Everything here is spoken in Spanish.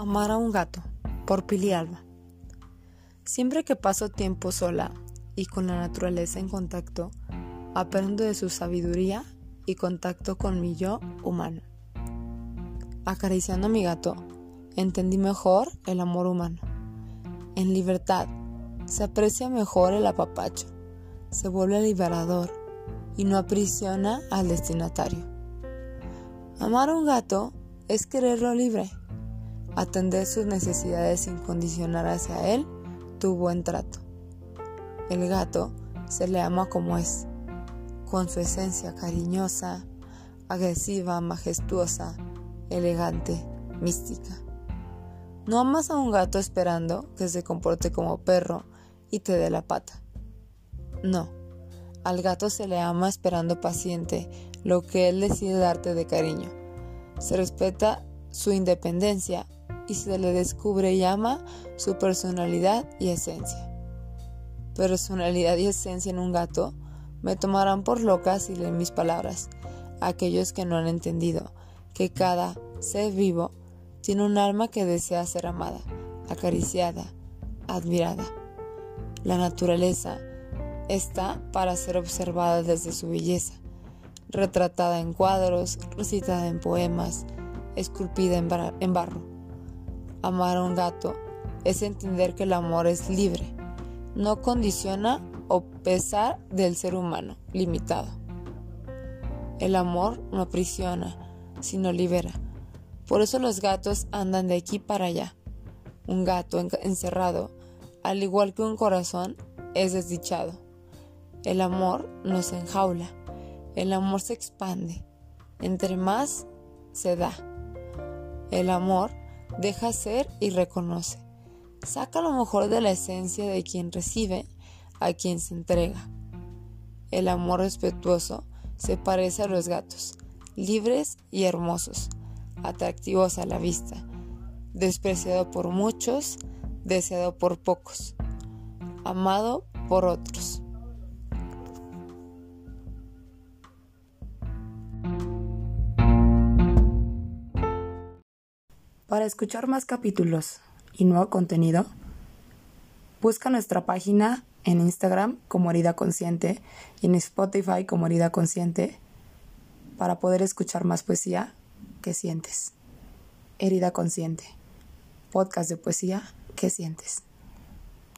Amar a un gato, por Pili Alba. Siempre que paso tiempo sola y con la naturaleza en contacto, aprendo de su sabiduría y contacto con mi yo humano. Acariciando a mi gato, entendí mejor el amor humano. En libertad, se aprecia mejor el apapacho, se vuelve liberador y no aprisiona al destinatario. Amar a un gato es quererlo libre atender sus necesidades sin condicionar hacia él tu buen trato. El gato se le ama como es, con su esencia cariñosa, agresiva, majestuosa, elegante, mística. No amas a un gato esperando que se comporte como perro y te dé la pata. No, al gato se le ama esperando paciente lo que él decide darte de cariño. Se respeta su independencia y se le descubre y ama su personalidad y esencia. Personalidad y esencia en un gato me tomarán por loca si leen mis palabras. Aquellos que no han entendido que cada ser vivo tiene un alma que desea ser amada, acariciada, admirada. La naturaleza está para ser observada desde su belleza, retratada en cuadros, recitada en poemas, esculpida en, barro. Amar a un gato es entender que el amor es libre, no condiciona o pesar del ser humano limitado. El amor no aprisiona, sino libera. Por eso los gatos andan de aquí para allá. Un gato encerrado, al igual que un corazón, es desdichado. El amor nos enjaula, el amor se expande, entre más se da. El amor deja ser y reconoce. Saca lo mejor de la esencia de quien recibe a quien se entrega. El amor respetuoso se parece a los gatos, libres y hermosos, atractivos a la vista, despreciado por muchos, deseado por pocos, amado por otros. Para escuchar más capítulos y nuevo contenido, busca nuestra página en Instagram como Herida Consciente y en Spotify como Herida Consciente para poder escuchar más poesía que sientes. Herida Consciente, podcast de poesía que sientes.